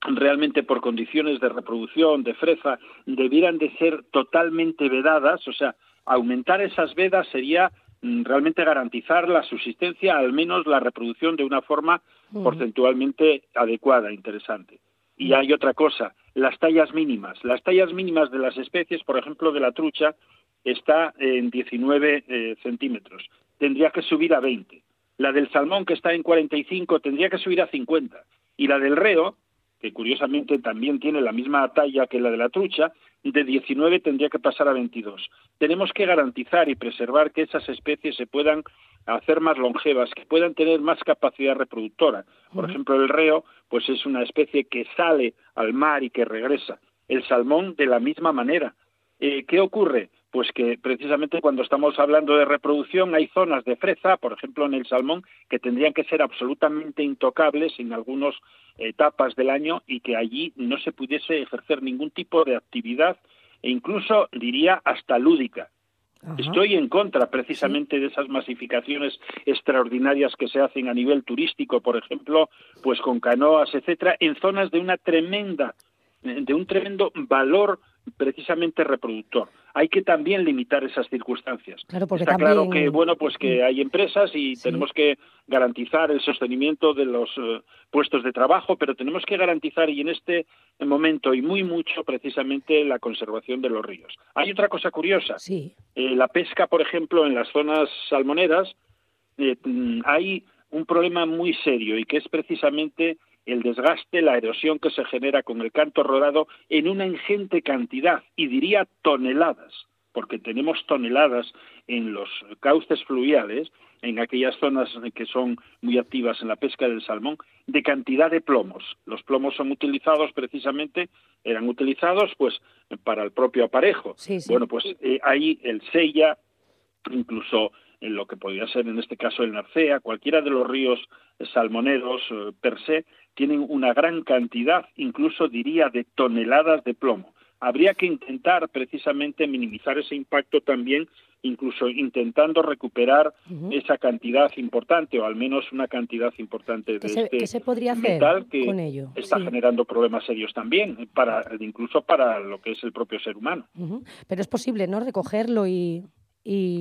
realmente por condiciones de reproducción, de freza, debieran de ser totalmente vedadas, o sea, aumentar esas vedas sería mm, realmente garantizar la subsistencia, al menos la reproducción de una forma porcentualmente adecuada, interesante. Y hay otra cosa, las tallas mínimas. Las tallas mínimas de las especies, por ejemplo, de la trucha, está en 19 eh, centímetros. Tendría que subir a 20. La del salmón, que está en 45, tendría que subir a 50. Y la del reo, que curiosamente también tiene la misma talla que la de la trucha, de 19 tendría que pasar a 22. Tenemos que garantizar y preservar que esas especies se puedan hacer más longevas, que puedan tener más capacidad reproductora. Por ejemplo, el reo, pues es una especie que sale al mar y que regresa. El salmón, de la misma manera. Eh, ¿Qué ocurre? Pues que precisamente cuando estamos hablando de reproducción hay zonas de freza, por ejemplo en el salmón, que tendrían que ser absolutamente intocables en algunas etapas del año y que allí no se pudiese ejercer ningún tipo de actividad e incluso diría hasta lúdica. Estoy en contra precisamente de esas masificaciones extraordinarias que se hacen a nivel turístico, por ejemplo, pues con canoas, etcétera, en zonas de una tremenda de un tremendo valor precisamente reproductor. Hay que también limitar esas circunstancias. Está claro que bueno, pues que mm. hay empresas y tenemos que garantizar el sostenimiento de los eh, puestos de trabajo, pero tenemos que garantizar y en este momento y muy mucho precisamente la conservación de los ríos. Hay otra cosa curiosa. Eh, la pesca, por ejemplo, en las zonas salmoneras eh, mm, hay un problema muy serio y que es precisamente el desgaste, la erosión que se genera con el canto rodado en una ingente cantidad, y diría toneladas, porque tenemos toneladas en los cauces fluviales, en aquellas zonas que son muy activas en la pesca del salmón, de cantidad de plomos. Los plomos son utilizados precisamente, eran utilizados pues para el propio aparejo. Bueno, pues eh, ahí el sella, incluso en lo que podría ser en este caso el Narcea, cualquiera de los ríos salmoneros eh, per se, tienen una gran cantidad, incluso diría, de toneladas de plomo. Habría que intentar precisamente minimizar ese impacto también, incluso intentando recuperar esa cantidad importante, o al menos una cantidad importante de este podría metal que con ello? está generando problemas serios también, para, incluso para lo que es el propio ser humano. Pero es posible, ¿no?, recogerlo y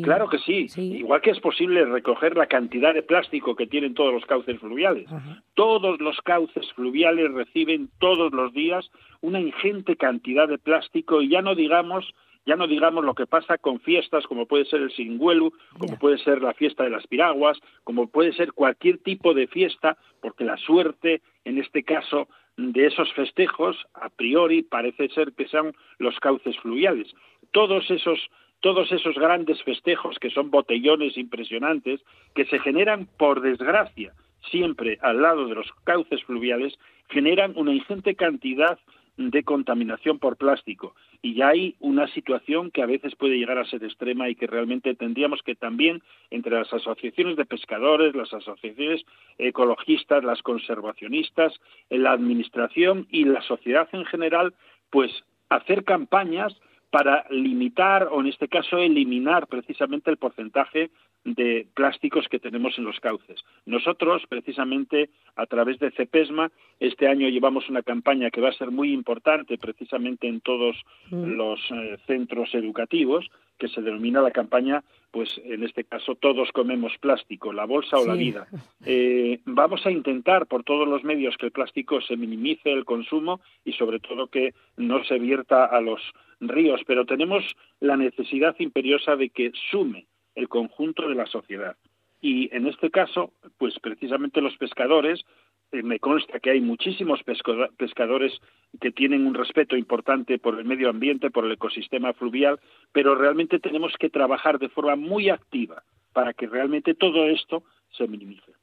Claro que sí. igual que es posible recoger la cantidad de plástico que tienen todos los cauces fluviales. Todos los cauces fluviales reciben todos los días una ingente cantidad de plástico y ya no digamos ya no digamos lo que pasa con fiestas como puede ser el Singüelu, como puede ser la fiesta de las piraguas, como puede ser cualquier tipo de fiesta, porque la suerte, en este caso, de esos festejos, a priori, parece ser que sean los cauces fluviales. Todos esos todos esos grandes festejos que son botellones impresionantes, que se generan, por desgracia, siempre al lado de los cauces fluviales, generan una ingente cantidad de contaminación por plástico. Y ya hay una situación que a veces puede llegar a ser extrema y que realmente tendríamos que también, entre las asociaciones de pescadores, las asociaciones ecologistas, las conservacionistas, la administración y la sociedad en general, pues hacer campañas para limitar o en este caso eliminar precisamente el porcentaje de plásticos que tenemos en los cauces. Nosotros, precisamente, a través de CEPESMA, este año llevamos una campaña que va a ser muy importante precisamente en todos Mm. los eh, centros educativos, que se denomina la campaña, pues en este caso, todos comemos plástico, la bolsa o la vida. Eh, vamos a intentar por todos los medios que el plástico se minimice el consumo y sobre todo que no se vierta a los ríos, pero tenemos la necesidad imperiosa de que sume el conjunto de la sociedad. Y en este caso, pues precisamente los pescadores, eh, me consta que hay muchísimos pescadores que tienen un respeto importante por el medio ambiente, por el ecosistema fluvial, pero realmente tenemos que trabajar de forma muy activa para que realmente todo esto se minimice.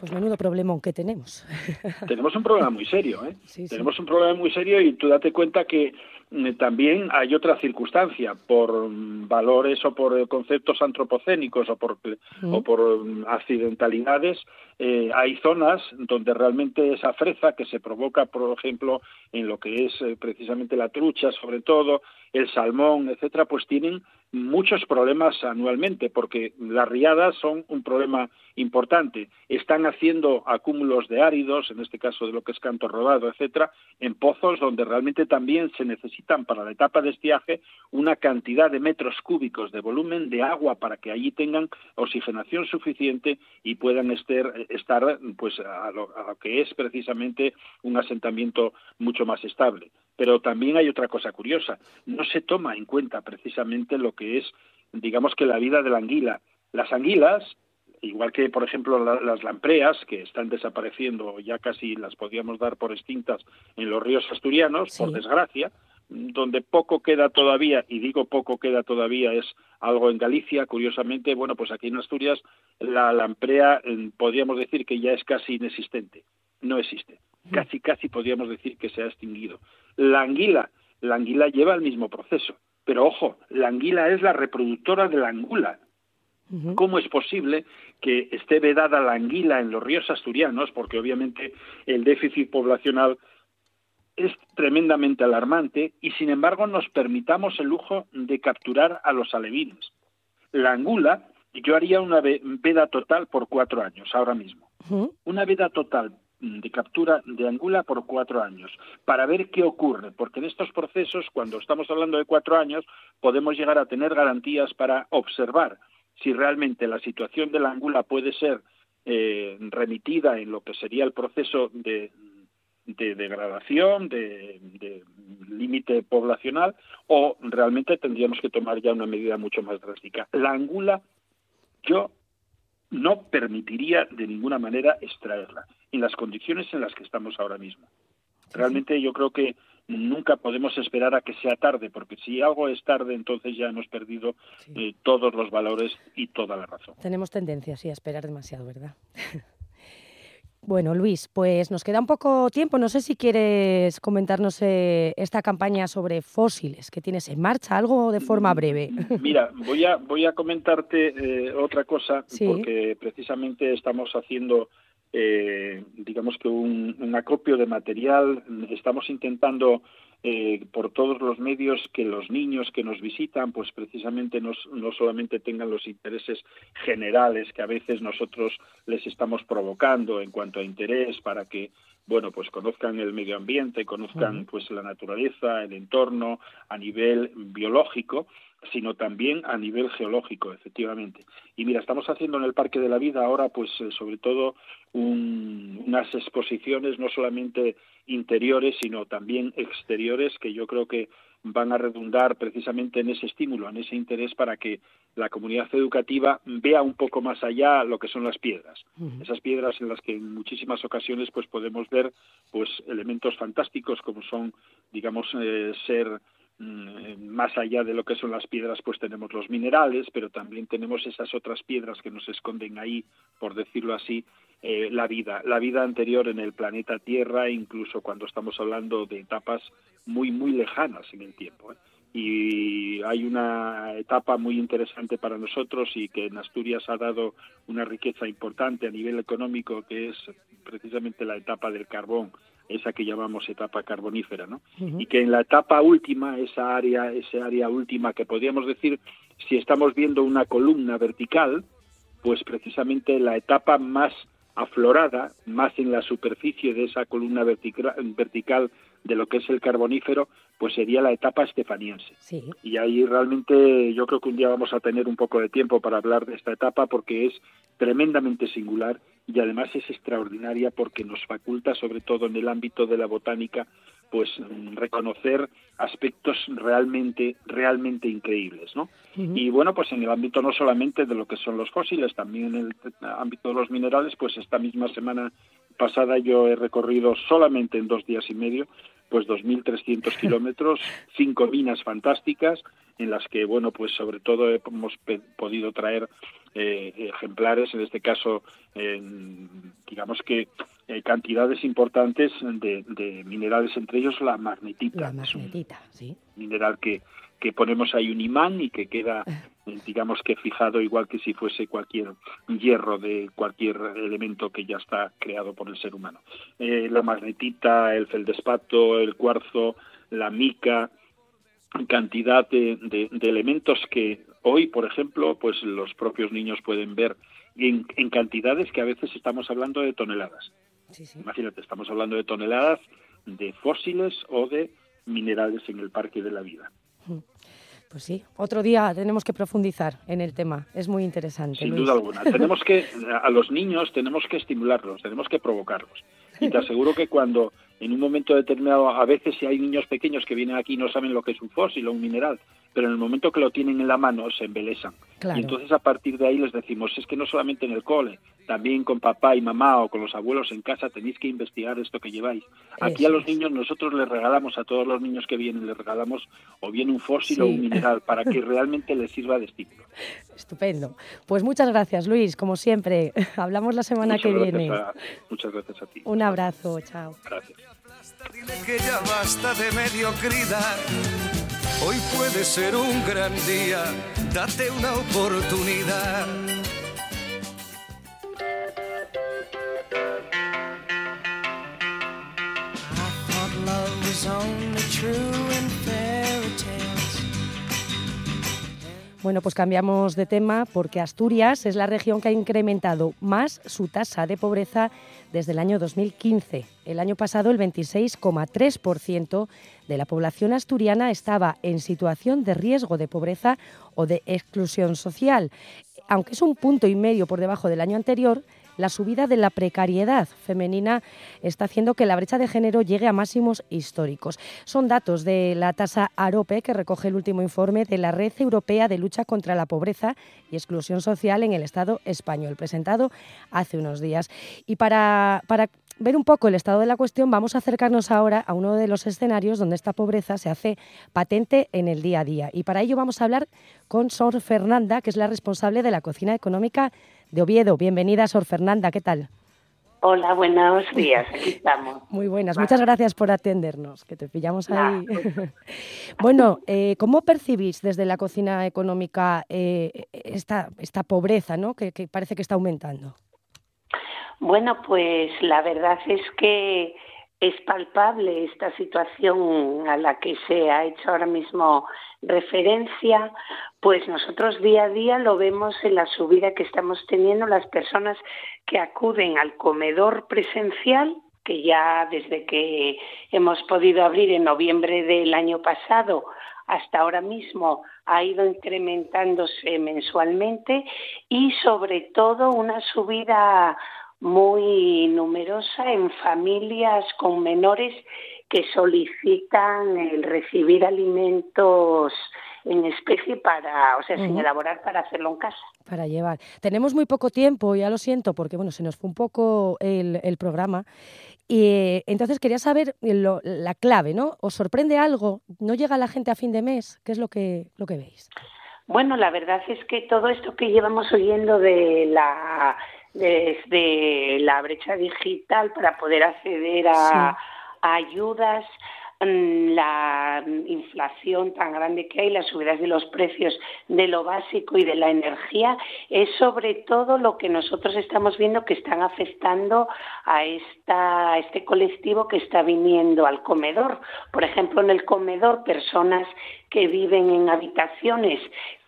Pues menudo problema que tenemos. Tenemos un problema muy serio, ¿eh? Sí, sí. Tenemos un problema muy serio y tú date cuenta que también hay otra circunstancia por mm, valores o por eh, conceptos antropocénicos o por Mm. o por mm, accidentalidades eh, hay zonas donde realmente esa freza que se provoca por ejemplo en lo que es eh, precisamente la trucha sobre todo el salmón etcétera pues tienen muchos problemas anualmente porque las riadas son un problema importante están haciendo acúmulos de áridos en este caso de lo que es canto rodado etcétera en pozos donde realmente también se necesitan para la etapa de estiaje una cantidad de metros cúbicos de volumen de agua para que allí tengan oxigenación suficiente y puedan ester- estar pues a lo, a lo que es precisamente un asentamiento mucho más estable. Pero también hay otra cosa curiosa, no se toma en cuenta precisamente lo que es, digamos que la vida de la anguila. Las anguilas, igual que por ejemplo la- las lampreas, que están desapareciendo, ya casi las podíamos dar por extintas en los ríos asturianos, por desgracia, donde poco queda todavía, y digo poco queda todavía, es algo en Galicia, curiosamente, bueno, pues aquí en Asturias la lamprea podríamos decir que ya es casi inexistente, no existe, casi, casi podríamos decir que se ha extinguido. La anguila, la anguila lleva el mismo proceso, pero ojo, la anguila es la reproductora de la angula. ¿Cómo es posible que esté vedada la anguila en los ríos asturianos? Porque obviamente el déficit poblacional es tremendamente alarmante y sin embargo nos permitamos el lujo de capturar a los alevines. La angula, yo haría una ve- veda total por cuatro años ahora mismo una veda total de captura de angula por cuatro años para ver qué ocurre, porque en estos procesos, cuando estamos hablando de cuatro años, podemos llegar a tener garantías para observar si realmente la situación de la angula puede ser eh, remitida en lo que sería el proceso de, de degradación, de, de límite poblacional, o realmente tendríamos que tomar ya una medida mucho más drástica. La angula, yo no permitiría de ninguna manera extraerla en las condiciones en las que estamos ahora mismo. Realmente yo creo que nunca podemos esperar a que sea tarde, porque si algo es tarde, entonces ya hemos perdido eh, todos los valores y toda la razón. Tenemos tendencia, sí, a esperar demasiado, ¿verdad? bueno, Luis, pues nos queda un poco tiempo. No sé si quieres comentarnos eh, esta campaña sobre fósiles que tienes en marcha, algo de forma breve. Mira, voy a voy a comentarte eh, otra cosa Sí. porque precisamente estamos haciendo eh, digamos que un, un acopio de material, estamos intentando eh, por todos los medios que los niños que nos visitan pues precisamente no, no solamente tengan los intereses generales que a veces nosotros les estamos provocando en cuanto a interés para que bueno pues conozcan el medio ambiente conozcan pues la naturaleza el entorno a nivel biológico sino también a nivel geológico, efectivamente. Y mira, estamos haciendo en el Parque de la Vida ahora, pues eh, sobre todo un- unas exposiciones no solamente interiores, sino también exteriores, que yo creo que van a redundar precisamente en ese estímulo, en ese interés para que la comunidad educativa vea un poco más allá lo que son las piedras. Esas piedras en las que en muchísimas ocasiones pues podemos ver pues elementos fantásticos como son digamos eh, ser más allá de lo que son las piedras, pues tenemos los minerales, pero también tenemos esas otras piedras que nos esconden ahí, por decirlo así, eh, la vida, la vida anterior en el planeta Tierra, incluso cuando estamos hablando de etapas muy, muy lejanas en el tiempo. ¿eh? Y hay una etapa muy interesante para nosotros y que en Asturias ha dado una riqueza importante a nivel económico, que es precisamente la etapa del carbón, esa que llamamos etapa carbonífera, ¿no? Y que en la etapa última, esa área, esa área última que podríamos decir, si estamos viendo una columna vertical, pues precisamente la etapa más aflorada, más en la superficie de esa columna vertical, vertical de lo que es el carbonífero, pues sería la etapa estefaniense. Sí. Y ahí realmente yo creo que un día vamos a tener un poco de tiempo para hablar de esta etapa porque es tremendamente singular y además es extraordinaria porque nos faculta, sobre todo en el ámbito de la botánica, pues mm, reconocer aspectos realmente realmente increíbles, ¿no? Y bueno, pues en el ámbito no solamente de lo que son los fósiles, también en el ámbito de los minerales, pues esta misma semana pasada yo he recorrido solamente en dos días y medio pues 2.300 kilómetros, cinco minas fantásticas en las que, bueno, pues sobre todo hemos podido traer eh, ejemplares, en este caso, digamos que eh, cantidades importantes de, de, minerales, entre ellos la magnetita. La magnetita, sí. Mineral que, que ponemos ahí un imán y que queda, digamos que fijado igual que si fuese cualquier hierro de cualquier elemento que ya está creado por el ser humano. Eh, la magnetita, el feldespato, el cuarzo, la mica, cantidad de, de, elementos que hoy, por ejemplo, pues los propios niños pueden ver en, en cantidades que a veces estamos hablando de toneladas. Sí, sí. Imagínate, estamos hablando de toneladas de fósiles o de minerales en el parque de la vida. Pues sí, otro día tenemos que profundizar en el tema, es muy interesante. Sin Luis. duda alguna. tenemos que, a los niños tenemos que estimularlos, tenemos que provocarlos. Y te aseguro que cuando en un momento determinado, a veces si hay niños pequeños que vienen aquí y no saben lo que es un fósil o un mineral, pero en el momento que lo tienen en la mano se embelesan. Claro. Y entonces a partir de ahí les decimos, es que no solamente en el cole, también con papá y mamá o con los abuelos en casa tenéis que investigar esto que lleváis. Aquí Eso a los niños nosotros les regalamos, a todos los niños que vienen, les regalamos o bien un fósil o un mineral para que realmente les sirva de estímulo. Estupendo. Pues muchas gracias, Luis, como siempre. Hablamos la semana Muchas que viene. a- muchas gracias a ti. Un abrazo, chao. Gracias. Dile que ya basta de mediocridad. Hoy puede ser un gran día, date una oportunidad. Bueno, pues cambiamos de tema porque Asturias es la región que ha incrementado más su tasa de pobreza desde el año 2015. El año pasado el 26,3% de la población asturiana estaba en situación de riesgo de pobreza o de exclusión social. Aunque es un punto y medio por debajo del año anterior, la subida de la precariedad femenina está haciendo que la brecha de género llegue a máximos históricos. Son datos de la tasa AROPE que recoge el último informe de la Red Europea de Lucha contra la Pobreza y Exclusión Social en el Estado español, presentado hace unos días. Y para, para ver un poco el estado de la cuestión, vamos a acercarnos ahora a uno de los escenarios donde esta pobreza se hace patente en el día a día. Y para ello vamos a hablar con Sor Fernanda, que es la responsable de la cocina económica de Oviedo. Bienvenida, Sor Fernanda, ¿qué tal? Hola, buenos días, aquí estamos. Muy buenas, muchas gracias por atendernos, que te pillamos ahí. bueno, eh, ¿cómo percibís desde la cocina económica eh, esta, esta pobreza ¿no? que, que parece que está aumentando? Bueno, pues la verdad es que es palpable esta situación a la que se ha hecho ahora mismo referencia, pues nosotros día a día lo vemos en la subida que estamos teniendo. Las personas que acuden al comedor presencial, que ya desde que hemos podido abrir en noviembre del año pasado hasta ahora mismo ha ido incrementándose mensualmente y sobre todo una subida muy numerosa en familias con menores que solicitan el recibir alimentos en especie para, o sea, sin elaborar para hacerlo en casa. Para llevar. Tenemos muy poco tiempo, ya lo siento, porque bueno, se nos fue un poco el, el programa. Y entonces quería saber lo- la clave, ¿no? ¿Os sorprende algo? ¿No llega la gente a fin de mes? ¿Qué es lo que, lo que veis? Bueno, la verdad es que todo esto que llevamos oyendo de la desde la brecha digital para poder acceder a, a ayudas Mm, la inflación tan grande que hay, las subidas de los precios de lo básico y de la energía, es sobre todo lo que nosotros estamos viendo que están afectando a, esta, a este colectivo que está viniendo al comedor. Por ejemplo, en el comedor, personas que viven en habitaciones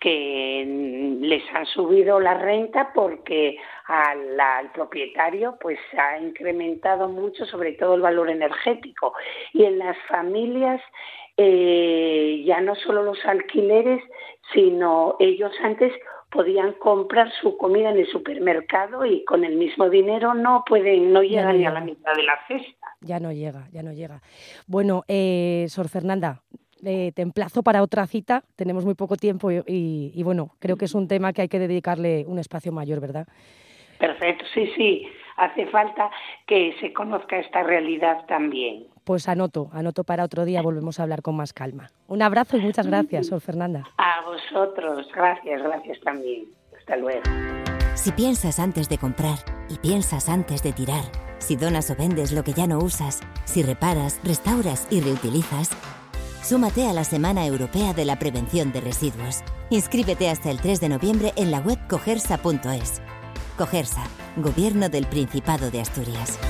que les han subido la renta porque al, propietario pues ha incrementado mucho sobre todo el valor energético. Y en las familias eh, ya no solo los alquileres sino ellos antes podían comprar su comida en el supermercado y con el mismo dinero no pueden no llegan ni a la mitad de la cesta. Ya no llega ya no llega. Bueno eh, Sor Fernanda eh, te emplazo para otra cita. Tenemos muy poco tiempo y, bueno, creo que es un tema que hay que dedicarle un espacio mayor, ¿verdad? Perfecto, sí, sí. Hace falta que se conozca esta realidad también. Pues anoto, anoto para otro día, volvemos a hablar con más calma. Un abrazo y muchas gracias, Sol Fernanda. A vosotros, gracias, gracias también. Hasta luego. Si piensas antes de comprar y piensas antes de tirar, si donas o vendes lo que ya no usas, si reparas, restauras y reutilizas, Súmate a la Semana Europea de la Prevención de Residuos. Inscríbete hasta el 3 de noviembre en la web cogersa.es. Cogersa, Gobierno del Principado de Asturias.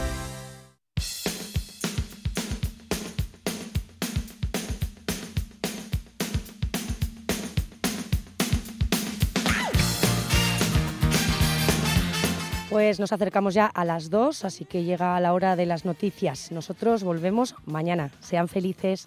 Pues nos acercamos ya a las 2, así que llega la hora de las noticias. Nosotros volvemos mañana. Sean felices.